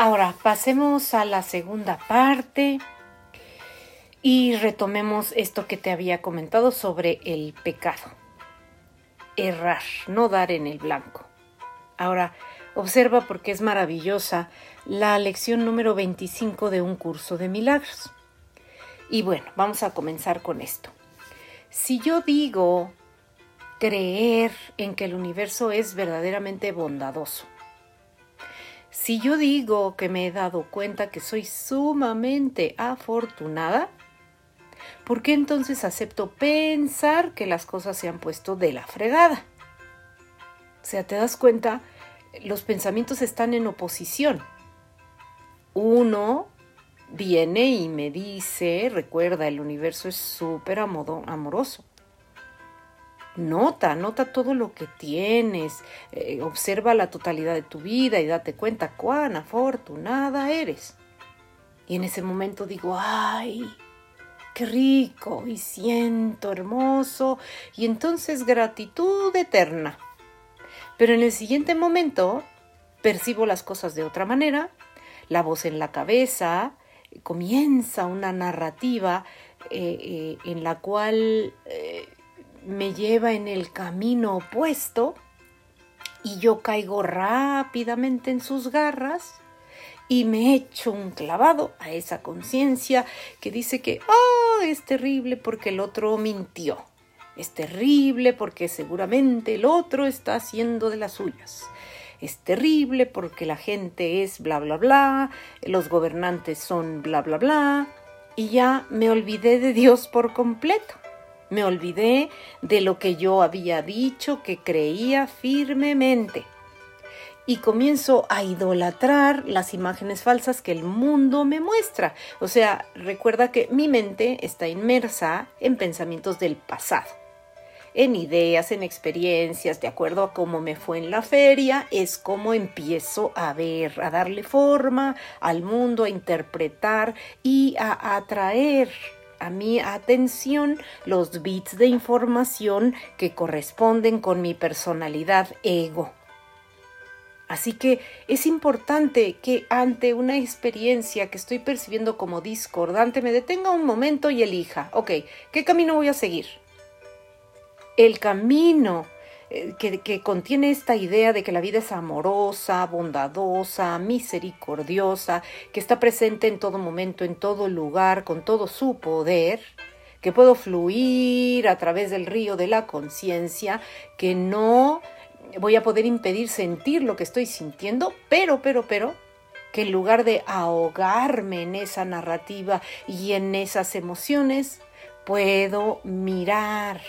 Ahora pasemos a la segunda parte y retomemos esto que te había comentado sobre el pecado. Errar, no dar en el blanco. Ahora, observa porque es maravillosa la lección número 25 de un curso de milagros. Y bueno, vamos a comenzar con esto. Si yo digo creer en que el universo es verdaderamente bondadoso, si yo digo que me he dado cuenta que soy sumamente afortunada, ¿por qué entonces acepto pensar que las cosas se han puesto de la fregada? O sea, ¿te das cuenta? Los pensamientos están en oposición. Uno viene y me dice, recuerda, el universo es súper amoroso. Nota, nota todo lo que tienes, eh, observa la totalidad de tu vida y date cuenta cuán afortunada eres. Y en ese momento digo, ay, qué rico y siento hermoso y entonces gratitud eterna. Pero en el siguiente momento percibo las cosas de otra manera, la voz en la cabeza, comienza una narrativa eh, eh, en la cual me lleva en el camino opuesto y yo caigo rápidamente en sus garras y me echo un clavado a esa conciencia que dice que, oh, es terrible porque el otro mintió. Es terrible porque seguramente el otro está haciendo de las suyas. Es terrible porque la gente es bla, bla, bla, los gobernantes son bla, bla, bla, y ya me olvidé de Dios por completo. Me olvidé de lo que yo había dicho que creía firmemente. Y comienzo a idolatrar las imágenes falsas que el mundo me muestra. O sea, recuerda que mi mente está inmersa en pensamientos del pasado en ideas, en experiencias, de acuerdo a cómo me fue en la feria, es como empiezo a ver, a darle forma al mundo, a interpretar y a atraer a mi atención los bits de información que corresponden con mi personalidad ego. Así que es importante que ante una experiencia que estoy percibiendo como discordante me detenga un momento y elija, ok, ¿qué camino voy a seguir? El camino eh, que, contiene esta idea de que la vida es amorosa, bondadosa, misericordiosa, que está presente en todo momento, en todo lugar, con todo su poder, que puedo fluir a través del río de la conciencia, que no voy a poder impedir sentir lo que estoy sintiendo, pero, pero, pero, que en lugar de ahogarme en esa narrativa y en esas emociones, puedo mirar,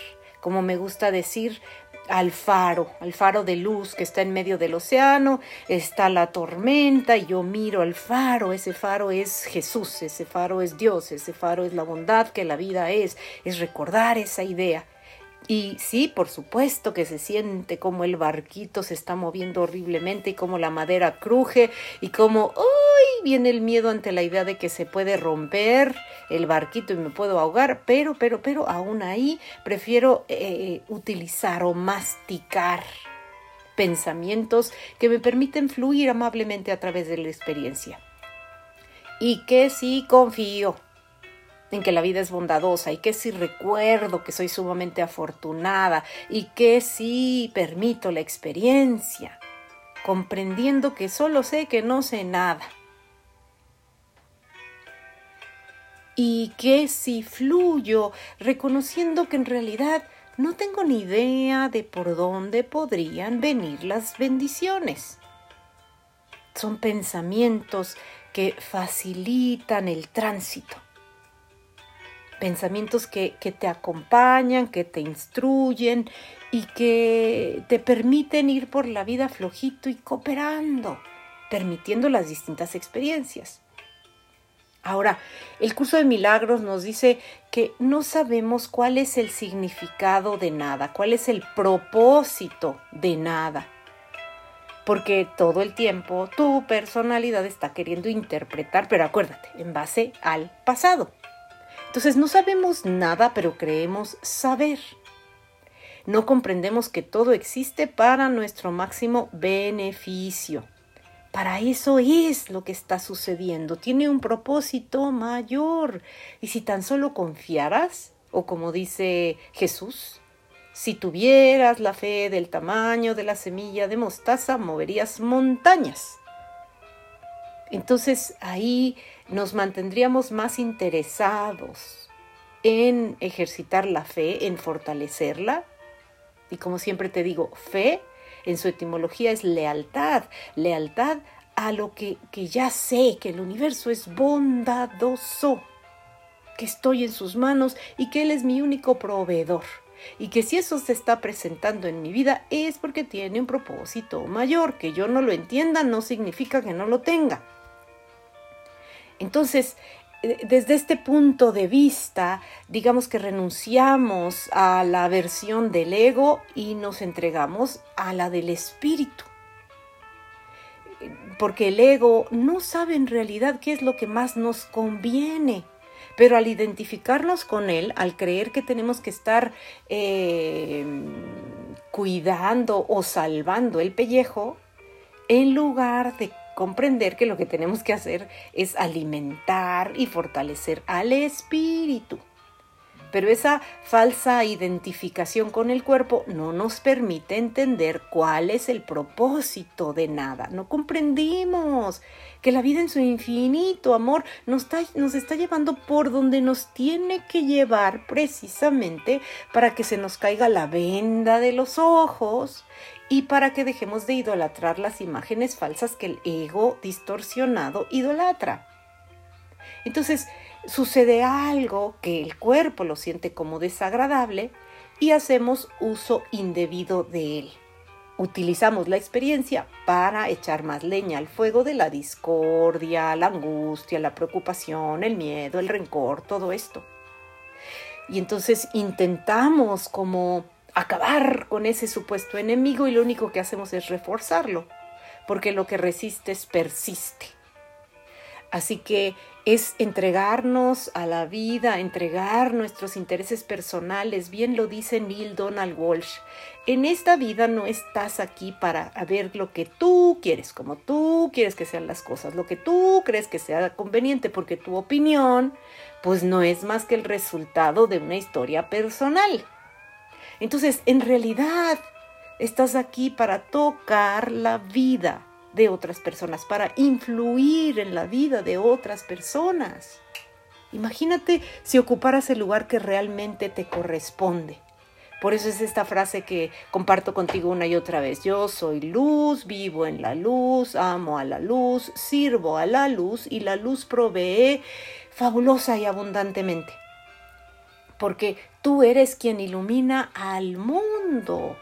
como me gusta decir, al faro, al faro de luz que está en medio del océano, está la tormenta y yo miro al faro, ese faro es Jesús, ese faro es Dios, ese faro es la bondad que la vida es, es recordar esa idea. Y sí, por supuesto que se siente como el barquito se está moviendo horriblemente y como la madera cruje y como, ¡uy! viene el miedo ante la idea de que se puede romper el barquito y me puedo ahogar, pero, pero, pero, aún ahí prefiero eh, utilizar o masticar pensamientos que me permiten fluir amablemente a través de la experiencia. Y que sí confío en que la vida es bondadosa y que si recuerdo que soy sumamente afortunada y que si permito la experiencia, comprendiendo que solo sé que no sé nada. Y que si fluyo reconociendo que en realidad no tengo ni idea de por dónde podrían venir las bendiciones. Son pensamientos que facilitan el tránsito pensamientos que, te acompañan, que te instruyen y que te permiten ir por la vida flojito y cooperando, permitiendo las distintas experiencias. Ahora, el curso de milagros nos dice que no sabemos cuál es el significado de nada, cuál es el propósito de nada. Porque todo el tiempo tu personalidad está queriendo interpretar, pero acuérdate, en base al pasado. Entonces no sabemos nada, pero creemos saber. No comprendemos que todo existe para nuestro máximo beneficio. Para eso es lo que está sucediendo. Tiene un propósito mayor. Y si tan solo confiaras, o como dice Jesús, si tuvieras la fe del tamaño de la semilla de mostaza, moverías montañas. Entonces ahí nos mantendríamos más interesados en ejercitar la fe, en fortalecerla. Y como siempre te digo, fe en su etimología es lealtad, lealtad a lo que, que ya sé, que el universo es bondadoso, que estoy en sus manos y que Él es mi único proveedor. Y que si eso se está presentando en mi vida es porque tiene un propósito mayor. Que yo no lo entienda no significa que no lo tenga. Entonces, eh, desde este punto de vista, digamos que renunciamos a la versión del ego y nos entregamos a la del espíritu. Porque el ego no sabe en realidad qué es lo que más nos conviene. Pero al identificarnos con él, al creer que tenemos que estar eh, cuidando o salvando el pellejo, en lugar de comprender que lo que tenemos que hacer es alimentar y fortalecer al espíritu. Pero esa falsa identificación con el cuerpo no nos permite entender cuál es el propósito de nada. No comprendimos que la vida en su infinito amor nos está, nos está llevando por donde nos tiene que llevar precisamente para que se nos caiga la venda de los ojos y para que dejemos de idolatrar las imágenes falsas que el ego distorsionado idolatra. Entonces, sucede algo que el cuerpo lo siente como desagradable y hacemos uso indebido de él. Utilizamos la experiencia para echar más leña al fuego de la discordia, la angustia, la preocupación, el miedo, el rencor, todo esto. Y entonces intentamos como acabar con ese supuesto enemigo y lo único que hacemos es reforzarlo, porque lo que resistes persiste. Así que es entregarnos a la vida, entregar nuestros intereses personales. Bien lo dice Neil Donald Walsh. En esta vida no estás aquí para ver lo que tú quieres, como tú quieres que sean las cosas, lo que tú crees que sea conveniente, porque tu opinión pues no es más que el resultado de una historia personal. Entonces, en realidad, estás aquí para tocar la vida de otras personas, para influir en la vida de otras personas. Imagínate si ocuparas el lugar que realmente te corresponde. Por eso es esta frase que comparto contigo una y otra vez. Yo soy luz, vivo en la luz, amo a la luz, sirvo a la luz y la luz provee fabulosa y abundantemente porque tú eres quien ilumina al mundo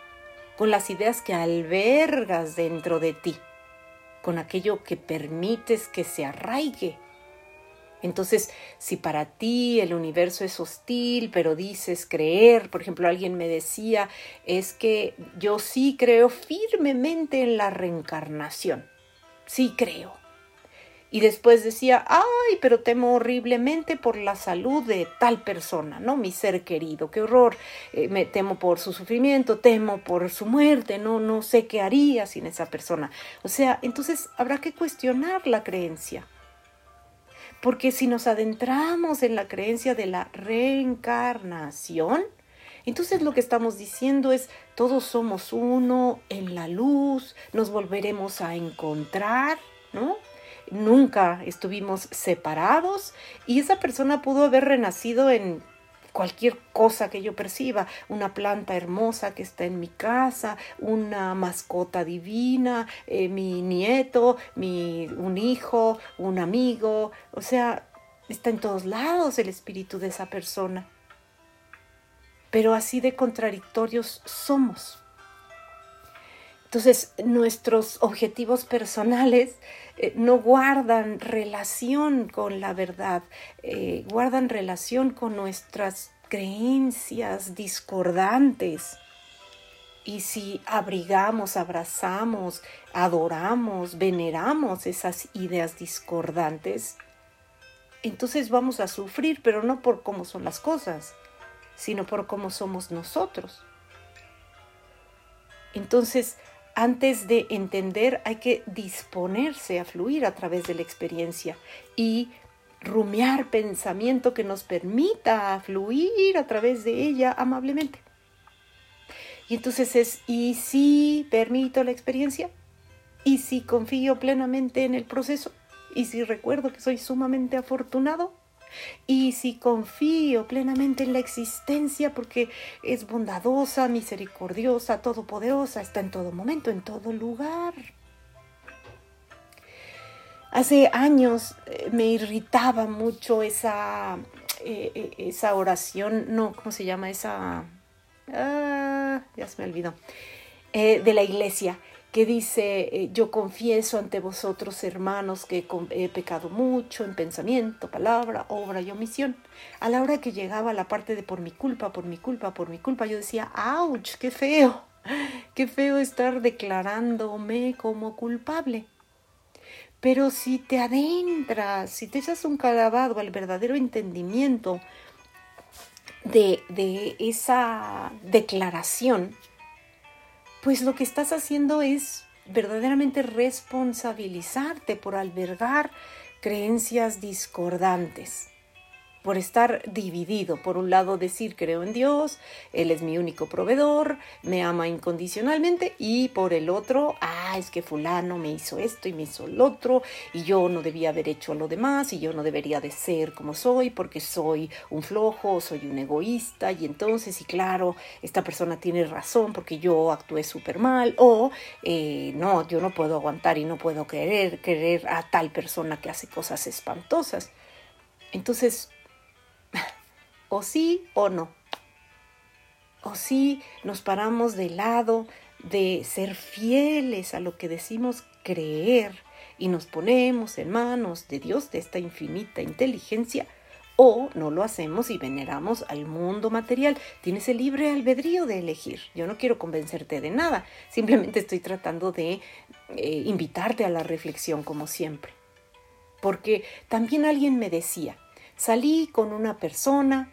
con las ideas que albergas dentro de ti, con aquello que permites que se arraigue. Entonces, si para ti el universo es hostil, pero dices creer, por ejemplo, alguien me decía, es que yo sí creo firmemente en la reencarnación, sí creo, y después decía, ay, pero temo horriblemente por la salud de tal persona, ¿no? Mi ser querido, qué horror, eh, me temo por su sufrimiento, temo por su muerte, no, no sé qué haría sin esa persona. O sea, entonces habrá que cuestionar la creencia. Porque si nos adentramos en la creencia de la reencarnación, entonces lo que estamos diciendo es, todos somos uno en la luz, nos volveremos a encontrar, ¿no? Nunca estuvimos separados y esa persona pudo haber renacido en cualquier cosa que yo perciba, una planta hermosa que está en mi casa, una mascota divina, eh, mi nieto, mi, un hijo, un amigo, o sea, está en todos lados el espíritu de esa persona. Pero así de contradictorios somos. Entonces, nuestros objetivos personales eh, no guardan relación con la verdad, eh, guardan relación con nuestras creencias discordantes. Y si abrigamos, abrazamos, adoramos, veneramos esas ideas discordantes, entonces vamos a sufrir, pero no por cómo son las cosas, sino por cómo somos nosotros. Entonces, antes de entender hay que disponerse a fluir a través de la experiencia y rumiar pensamiento que nos permita fluir a través de ella amablemente. Y entonces es, ¿y si permito la experiencia? ¿Y si confío plenamente en el proceso? ¿Y si recuerdo que soy sumamente afortunado? Y si confío plenamente en la existencia porque es bondadosa, misericordiosa, todopoderosa, está en todo momento, en todo lugar. Hace años eh, me irritaba mucho esa, eh, eh, esa oración, no, ¿cómo se llama? Esa... Ah, ya se me olvidó. de la iglesia, que dice, eh, yo confieso ante vosotros, hermanos, que he pecado mucho en pensamiento, palabra, obra y omisión. A la hora que llegaba la parte de por mi culpa, por mi culpa, por mi culpa, yo decía, ¡auch! ¡Qué feo! ¡Qué feo estar declarándome como culpable! Pero si te adentras, si te echas un calabado al verdadero entendimiento de esa declaración, pues lo que estás haciendo es verdaderamente responsabilizarte por albergar creencias discordantes por estar dividido. Por un lado decir creo en Dios, Él es mi único proveedor, me ama incondicionalmente y por el otro, ah, es que fulano me hizo esto y me hizo el otro y yo no debía haber hecho lo demás y yo no debería de ser como soy porque soy un flojo, soy un egoísta y entonces, y claro, esta persona tiene razón porque yo actué súper mal o eh, no, yo no puedo aguantar y no puedo querer, querer a tal persona que hace cosas espantosas. Entonces, o sí o no. O sí nos paramos de lado de ser fieles a lo que decimos creer y nos ponemos en manos de Dios, de esta infinita inteligencia, o no lo hacemos y veneramos al mundo material. Tienes el libre albedrío de elegir. Yo no quiero convencerte de nada, simplemente estoy tratando de eh, invitarte a la reflexión como siempre. Porque también alguien me decía, salí con una persona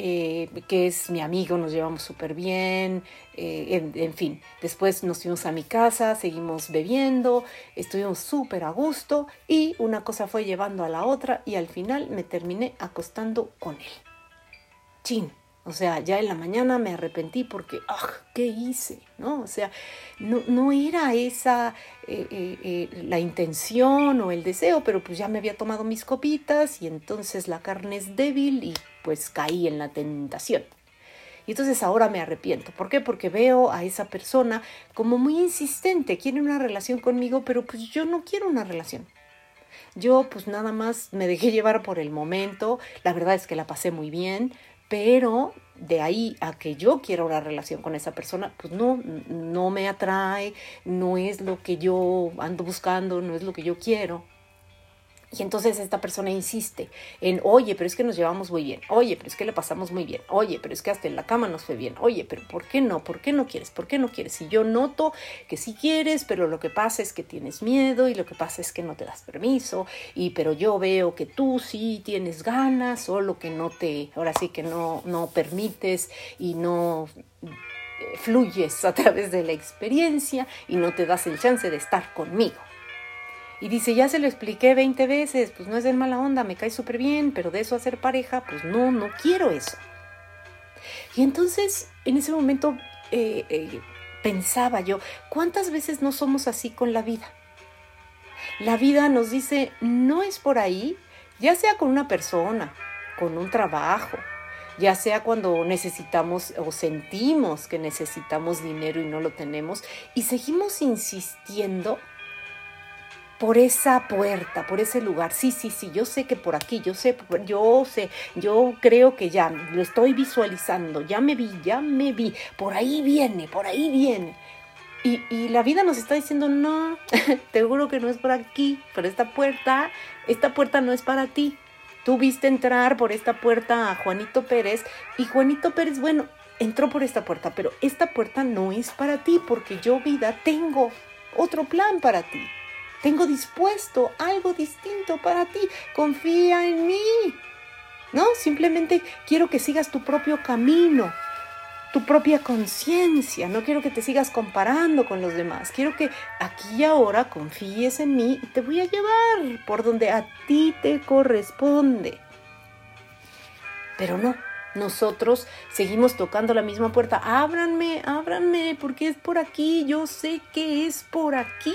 eh, que es mi amigo, nos llevamos súper bien, eh, en, fin, después nos fuimos a mi casa, seguimos bebiendo, estuvimos súper a gusto y una cosa fue llevando a la otra y al final me terminé acostando con él. Chin, o sea, ya en la mañana me arrepentí porque, ¡ah! ¿Qué hice? ¿No? O sea, no, no era esa eh, eh, eh, la intención o el deseo, pero pues ya me había tomado mis copitas y entonces la carne es débil y pues caí en la tentación. Y entonces ahora me arrepiento. ¿Por qué? Porque veo a esa persona como muy insistente, quiere una relación conmigo, pero pues yo no quiero una relación. Yo pues nada más me dejé llevar por el momento, la verdad es que la pasé muy bien, pero de ahí a que yo quiera una relación con esa persona, pues no, no me atrae, no es lo que yo ando buscando, no es lo que yo quiero. Y entonces esta persona insiste en, oye, pero es que nos llevamos muy bien, oye, pero es que le pasamos muy bien, oye, pero es que hasta en la cama nos fue bien, oye, pero ¿por qué no? ¿Por qué no quieres? ¿Por qué no quieres? Y yo noto que sí quieres, pero lo que pasa es que tienes miedo y lo que pasa es que no te das permiso, y pero yo veo que tú sí tienes ganas, solo que no te, ahora sí que no, no permites y no eh, fluyes a través de la experiencia y no te das el chance de estar conmigo. Y dice, ya se lo expliqué 20 veces, pues no es de mala onda, me cae súper bien, pero de eso a ser pareja, pues no, no quiero eso. Y entonces, en ese momento eh, eh, pensaba yo, ¿cuántas veces no somos así con la vida? La vida nos dice, no es por ahí, ya sea con una persona, con un trabajo, ya sea cuando necesitamos o sentimos que necesitamos dinero y no lo tenemos, y seguimos insistiendo por esa puerta, por ese lugar. Sí, sí, sí, yo sé que por aquí, yo sé, yo sé, yo creo que ya lo estoy visualizando, ya me vi, ya me vi, por ahí viene, por ahí viene. Y, y la vida nos está diciendo, no, te juro que no es por aquí, por esta puerta, esta puerta no es para ti. Tú viste entrar por esta puerta a Juanito Pérez y Juanito Pérez, bueno, entró por esta puerta, pero esta puerta no es para ti porque yo vida tengo otro plan para ti. Tengo dispuesto algo distinto para ti. Confía en mí. No, simplemente quiero que sigas tu propio camino. tu propia conciencia, no quiero que te sigas comparando con los demás, quiero que aquí y ahora confíes en mí y te voy a llevar por donde a ti te corresponde. Pero no, nosotros seguimos tocando la misma puerta. Ábranme, ábranme, porque es por aquí. Yo sé que es por aquí.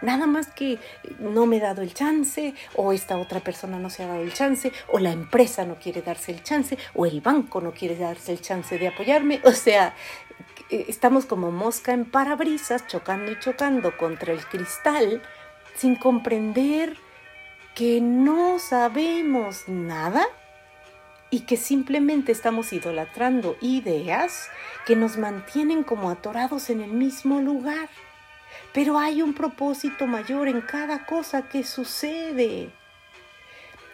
Nada más que no me he dado el chance, o esta otra persona no se ha dado el chance, o la empresa no quiere darse el chance, o el banco no quiere darse el chance de apoyarme. O sea, estamos como mosca en parabrisas, chocando y chocando contra el cristal, sin comprender que no sabemos nada y que simplemente estamos idolatrando ideas que nos mantienen como atorados en el mismo lugar. Pero hay un propósito mayor en cada cosa que sucede.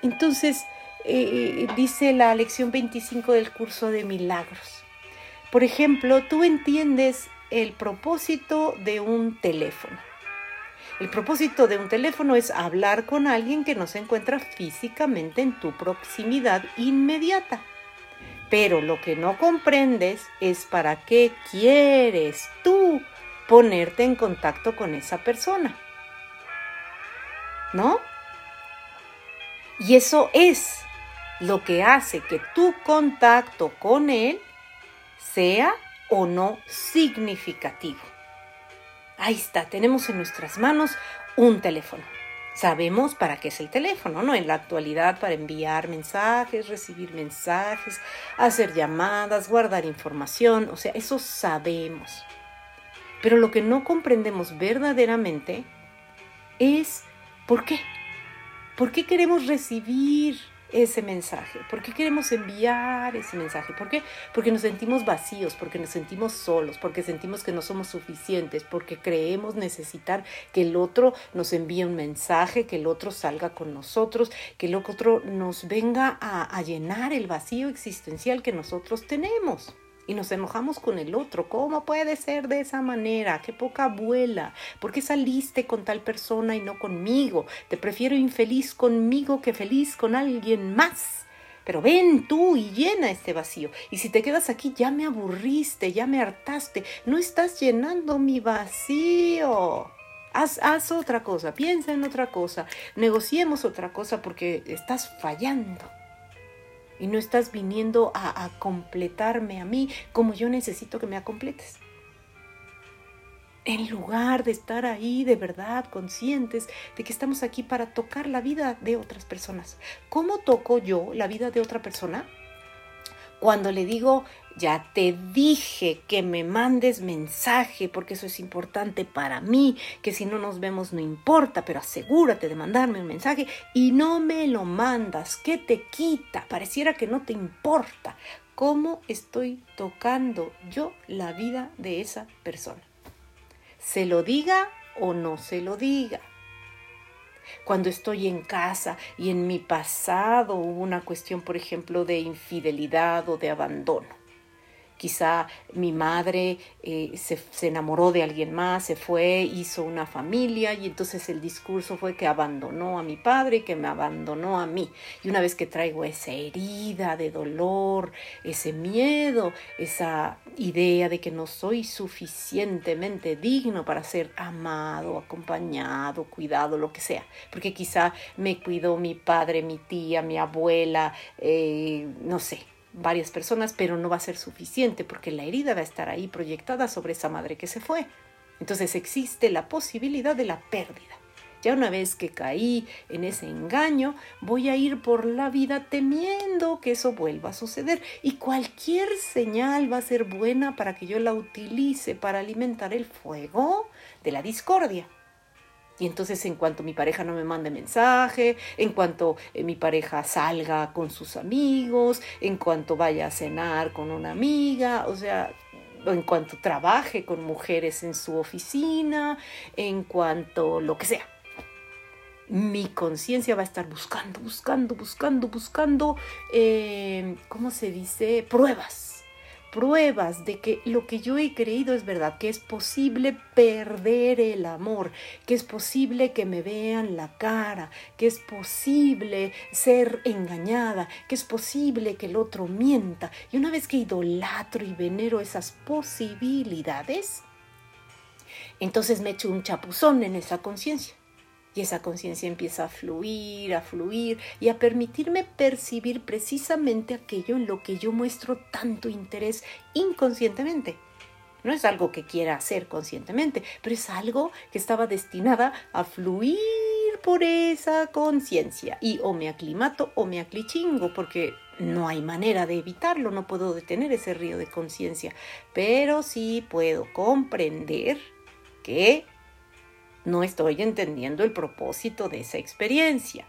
Entonces, eh, dice la lección 25 del curso de milagros. Por ejemplo, tú entiendes el propósito de un teléfono. El propósito de un teléfono es hablar con alguien que no se encuentra físicamente en tu proximidad inmediata. Pero lo que no comprendes es para qué quieres tú ponerte en contacto con esa persona. ¿No? Y eso es lo que hace que tu contacto con él sea o no significativo. Ahí está, tenemos en nuestras manos un teléfono. Sabemos para qué es el teléfono, ¿no? En la actualidad para enviar mensajes, recibir mensajes, hacer llamadas, guardar información, o sea, eso sabemos. Pero lo que no comprendemos verdaderamente es por qué. ¿Por qué queremos recibir ese mensaje? ¿Por qué queremos enviar ese mensaje? ¿Por qué? Porque nos sentimos vacíos, porque nos sentimos solos, porque sentimos que no somos suficientes, porque creemos necesitar que el otro nos envíe un mensaje, que el otro salga con nosotros, que el otro nos venga a, a llenar el vacío existencial que nosotros tenemos y nos enojamos con el otro. ¿Cómo puede ser de esa manera? Qué poca abuela. ¿Por qué saliste con tal persona y no conmigo? Te prefiero infeliz conmigo que feliz con alguien más. Pero ven tú y llena este vacío. Y si te quedas aquí, ya me aburriste, ya me hartaste. No estás llenando mi vacío. Haz, haz otra cosa, piensa en otra cosa, negociemos otra cosa porque estás fallando y no estás viniendo a, completarme a mí como yo necesito que me completes. En lugar de estar ahí de verdad conscientes de que estamos aquí para tocar la vida de otras personas. ¿Cómo toco yo la vida de otra persona? Cuando le digo, ya te dije que me mandes mensaje porque eso es importante para mí, que si no nos vemos no importa, pero asegúrate de mandarme un mensaje y no me lo mandas, ¿qué te quita? Pareciera que no te importa. ¿Cómo estoy tocando yo la vida de esa persona? Se lo diga o no se lo diga cuando estoy en casa y en mi pasado hubo una cuestión, por ejemplo, de infidelidad o de abandono. Quizá mi madre eh, se, enamoró de alguien más, se fue, hizo una familia y entonces el discurso fue que abandonó a mi padre y que me abandonó a mí. Y una vez que traigo esa herida de dolor, ese miedo, esa idea de que no soy suficientemente digno para ser amado, acompañado, cuidado, lo que sea, porque quizá me cuidó mi padre, mi tía, mi abuela, eh, no sé, varias personas, pero no va a ser suficiente porque la herida va a estar ahí proyectada sobre esa madre que se fue. Entonces existe la posibilidad de la pérdida. Ya una vez que caí en ese engaño, voy a ir por la vida temiendo que eso vuelva a suceder. Y cualquier señal va a ser buena para que yo la utilice para alimentar el fuego de la discordia. Y entonces en cuanto mi pareja no me mande mensaje, en cuanto eh, mi pareja salga con sus amigos, en cuanto vaya a cenar con una amiga, o sea, en cuanto trabaje con mujeres en su oficina, en cuanto lo que sea. Mi conciencia va a estar buscando, buscando, buscando, buscando, eh, ¿cómo se dice? Pruebas pruebas de que lo que yo he creído es verdad, que es posible perder el amor, que es posible que me vean la cara, que es posible ser engañada, que es posible que el otro mienta. Y una vez que idolatro y venero esas posibilidades, entonces me echo un chapuzón en esa conciencia. Y esa conciencia empieza a fluir, a fluir y a permitirme percibir precisamente aquello en lo que yo muestro tanto interés inconscientemente. No es algo que quiera hacer conscientemente, pero es algo que estaba destinada a fluir por esa conciencia. Y o me aclimato o me aclichingo, porque no hay manera de evitarlo, no puedo detener ese río de conciencia, pero sí puedo comprender que no estoy entendiendo el propósito de esa experiencia,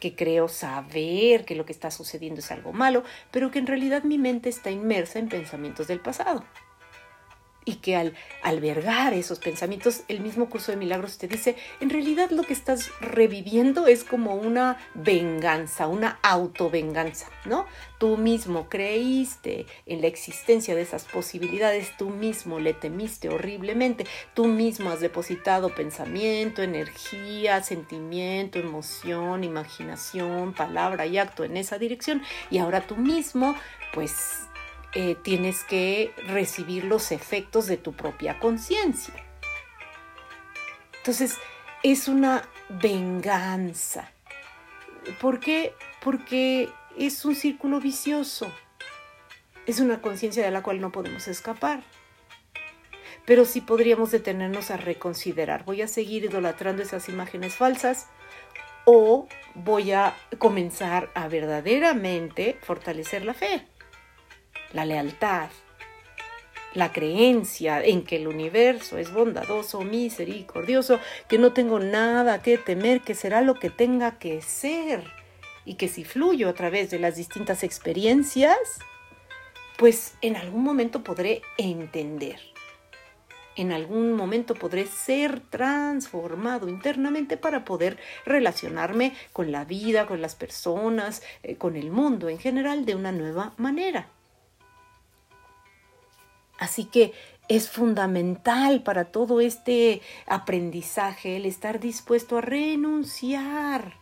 que creo saber que lo que está sucediendo es algo malo, pero que en realidad mi mente está inmersa en pensamientos del pasado y que al albergar esos pensamientos, el mismo curso de milagros te dice, en realidad lo que estás reviviendo es como una venganza, una autovenganza, ¿no? Tú mismo creíste en la existencia de esas posibilidades, tú mismo le temiste horriblemente, tú mismo has depositado pensamiento, energía, sentimiento, emoción, imaginación, palabra y acto en esa dirección y ahora tú mismo pues eh, tienes que recibir los efectos de tu propia conciencia. Entonces, es una venganza. ¿Por qué? Porque es un círculo vicioso. Es una conciencia de la cual no podemos escapar. Pero sí podríamos detenernos a reconsiderar. ¿Voy a seguir idolatrando esas imágenes falsas? ¿O voy a comenzar a verdaderamente fortalecer la fe? La lealtad, la creencia en que el universo es bondadoso, misericordioso, que no tengo nada que temer, que será lo que tenga que ser y que si fluyo a través de las distintas experiencias, pues en algún momento podré entender. En algún momento podré ser transformado internamente para poder relacionarme con la vida, con las personas, eh, con el mundo en general de una nueva manera. Así que es fundamental para todo este aprendizaje el estar dispuesto a renunciar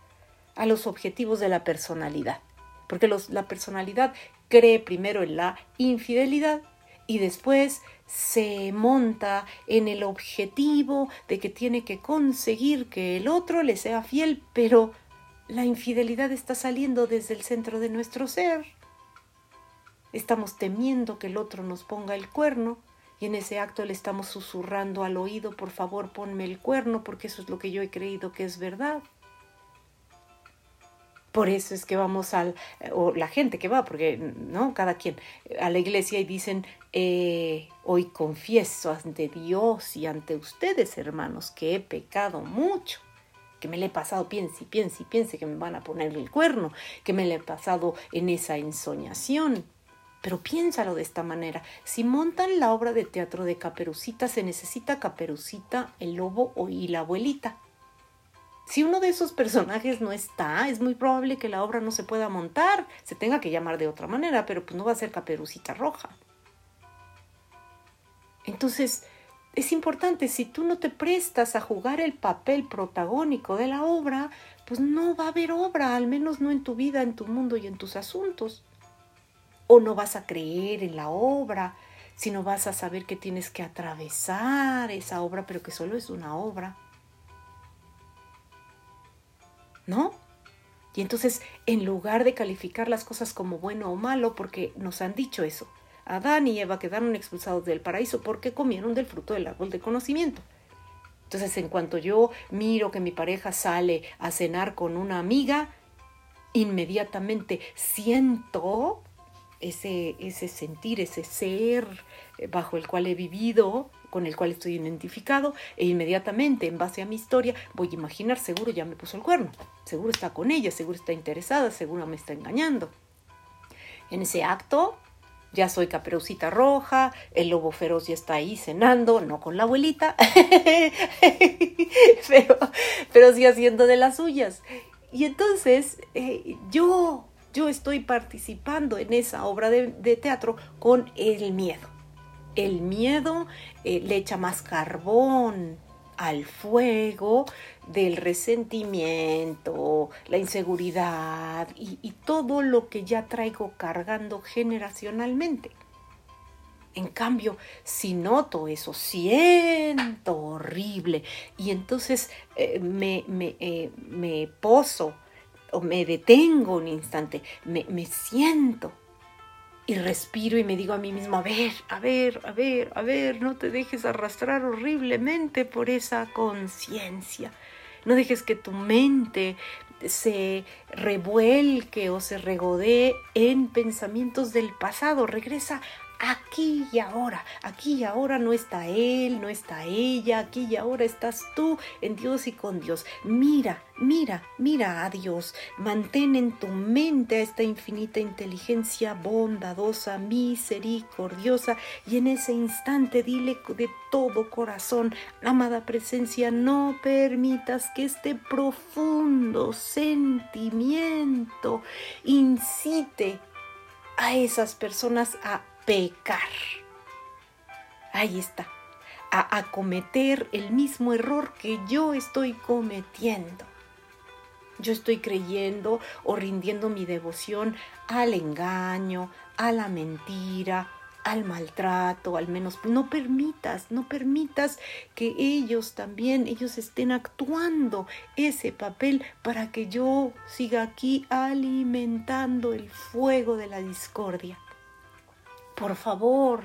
a los objetivos de la personalidad, porque la personalidad cree primero en la infidelidad y después se monta en el objetivo de que tiene que conseguir que el otro le sea fiel, pero la infidelidad está saliendo desde el centro de nuestro ser estamos temiendo que el otro nos ponga el cuerno y en ese acto le estamos susurrando al oído, por favor ponme el cuerno porque eso es lo que yo he creído que es verdad. Por eso es que vamos al, o la gente que va, porque no, cada quien, a la iglesia y dicen, eh, hoy confieso ante Dios y ante ustedes, hermanos, que he pecado mucho que me le he pasado, piense y piense y piense que me van a poner el cuerno, que me le he pasado en esa ensoñación. Pero piénsalo de esta manera. Si montan la obra de teatro de Caperucita, se necesita Caperucita, el lobo y la abuelita. Si uno de esos personajes no está, es muy probable que la obra no se pueda montar, se tenga que llamar de otra manera, pero pues no va a ser Caperucita Roja. Entonces, es importante, si tú no te prestas a jugar el papel protagónico de la obra, pues no va a haber obra, al menos no en tu vida, en tu mundo y en tus asuntos o no vas a creer en la obra, sino vas a saber que tienes que atravesar esa obra, pero que solo es una obra. ¿No? Y entonces, en lugar de calificar las cosas como bueno o malo, porque nos han dicho eso, Adán y Eva quedaron expulsados del paraíso porque comieron del fruto del árbol de conocimiento. Entonces, en cuanto yo miro que mi pareja sale a cenar con una amiga, inmediatamente siento ese, ese sentir, ese ser eh, bajo el cual he vivido, con el cual estoy identificado, e inmediatamente, en base a mi historia, voy a imaginar, seguro ya me puso el cuerno, seguro está con ella, seguro está interesada, seguro me está engañando. En ese acto, ya soy caperucita roja, el lobo feroz ya está ahí cenando, no con la abuelita, pero, pero sí haciendo de las suyas. Y entonces, eh, yo yo estoy participando en esa obra de, teatro con el miedo. El miedo eh, le echa más carbón al fuego del resentimiento, la inseguridad y todo lo que ya traigo cargando generacionalmente. En cambio, si noto eso, siento horrible y entonces eh, eh, me, poso o me detengo un instante, me, me siento y respiro y me digo a mí mismo, a ver, a ver, a ver, a ver, no te dejes arrastrar horriblemente por esa conciencia. No dejes que tu mente se revuelque o se regodee en pensamientos del pasado. Regresa aquí y ahora. Aquí y ahora no está él, no está ella, aquí y ahora estás tú en Dios y con Dios. Mira, mira, mira a Dios. Mantén en tu mente a esta infinita inteligencia bondadosa, misericordiosa y en ese instante dile de todo corazón, amada presencia, no permitas que este profundo sentimiento incite a esas personas a pecar. Ahí está, a acometer el mismo error que yo estoy cometiendo. Yo estoy creyendo o rindiendo mi devoción al engaño, a la mentira, al maltrato, al menos no permitas, no permitas que ellos también, ellos estén actuando ese papel para que yo siga aquí alimentando el fuego de la discordia. Por favor,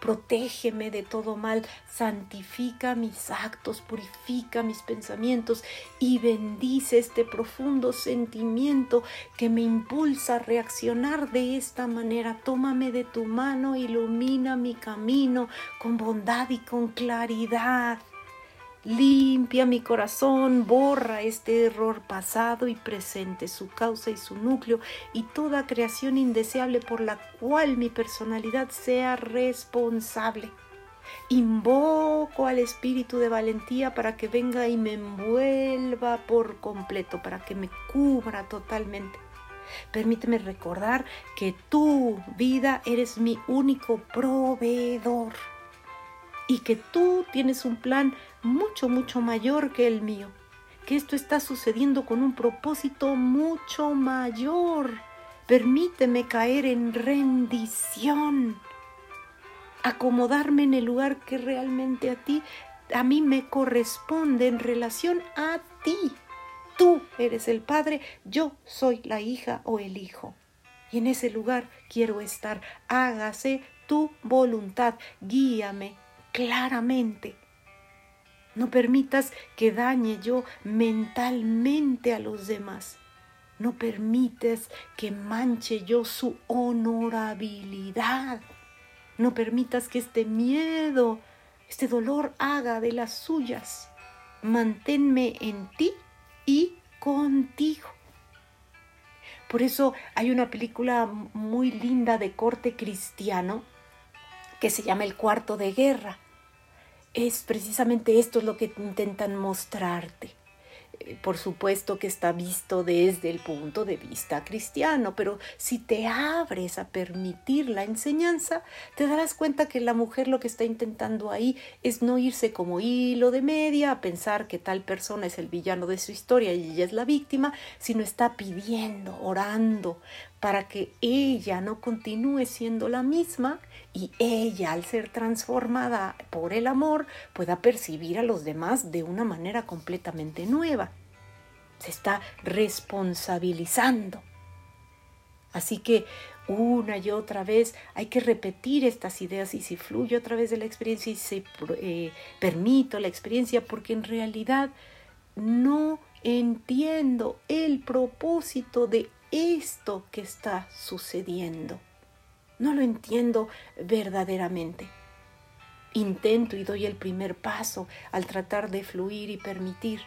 protégeme de todo mal, santifica mis actos, purifica mis pensamientos y bendice este profundo sentimiento que me impulsa a reaccionar de esta manera. Tómame de tu mano, ilumina mi camino con bondad y con claridad. Limpia mi corazón, borra este error pasado y presente, su causa y su núcleo, y toda creación indeseable por la cual mi personalidad sea responsable. Invoco al espíritu de valentía para que venga y me envuelva por completo, para que me cubra totalmente. Permíteme recordar que tu vida eres mi único proveedor y que tú tienes un plan mucho, mucho mayor que el mío, que esto está sucediendo con un propósito mucho mayor. Permíteme caer en rendición, acomodarme en el lugar que realmente a ti, a mí me corresponde en relación a ti. Tú eres el Padre, yo soy la hija o el hijo. Y en ese lugar quiero estar. Hágase tu voluntad. Guíame claramente. No permitas que dañe yo mentalmente a los demás. No permites que manche yo su honorabilidad. No permitas que este miedo, este dolor haga de las suyas. Manténme en ti y contigo. Por eso hay una película muy linda de corte cristiano que se llama El cuarto de guerra es precisamente esto lo que intentan mostrarte. Eh, por supuesto que está visto desde el punto de vista cristiano, pero si te abres a permitir la enseñanza, te darás cuenta que la mujer lo que está intentando ahí es no irse como hilo de media a pensar que tal persona es el villano de su historia y ella es la víctima, sino está pidiendo, orando, para que ella no continúe siendo la misma y ella, al ser transformada por el amor, pueda percibir a los demás de una manera completamente nueva. Se está responsabilizando. Así que una y otra vez hay que repetir estas ideas y si fluye a través de la experiencia y se eh, permito la experiencia porque en realidad no entiendo el propósito de esto que está sucediendo. No lo entiendo verdaderamente. Intento y doy el primer paso al tratar de fluir y permitir,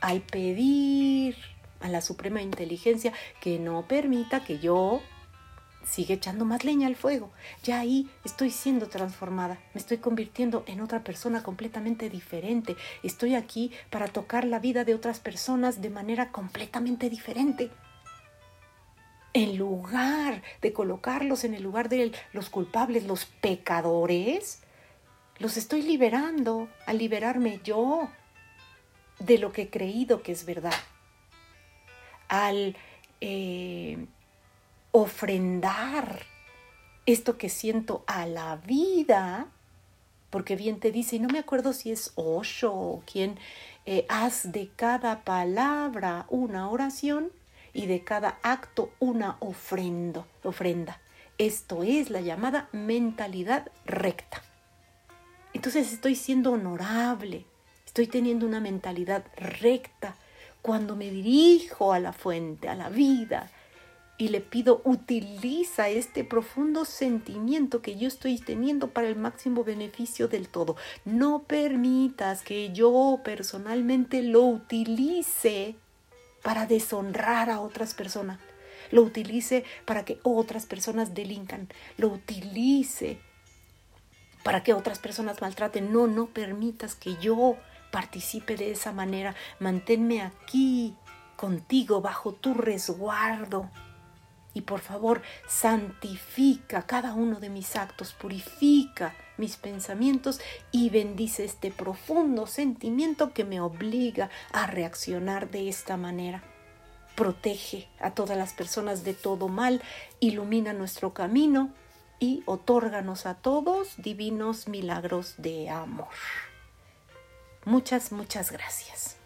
al pedir a la Suprema Inteligencia que no permita que yo siga echando más leña al fuego. Ya ahí estoy siendo transformada, me estoy convirtiendo en otra persona completamente diferente. Estoy aquí para tocar la vida de otras personas de manera completamente diferente en lugar de colocarlos en el lugar de los culpables, los pecadores, los estoy liberando al liberarme yo de lo que he creído que es verdad, al eh, ofrendar esto que siento a la vida, porque bien te dice, y no me acuerdo si es Osho o quien, eh, haz de cada palabra una oración y de cada acto una ofrenda. ofrenda. Esto es la llamada mentalidad recta. Entonces estoy siendo honorable, estoy teniendo una mentalidad recta cuando me dirijo a la fuente, a la vida, y le pido, utiliza este profundo sentimiento que yo estoy teniendo para el máximo beneficio del todo. No permitas que yo personalmente lo utilice para deshonrar a otras personas. Lo utilice para que otras personas delincan. Lo utilice para que otras personas maltraten. No, no permitas que yo participe de esa manera. Manténme aquí contigo bajo tu resguardo. Y por favor, santifica cada uno de mis actos, purifica mis pensamientos y bendice este profundo sentimiento que me obliga a reaccionar de esta manera. Protege a todas las personas de todo mal, ilumina nuestro camino y otórganos a todos divinos milagros de amor. Muchas, muchas gracias.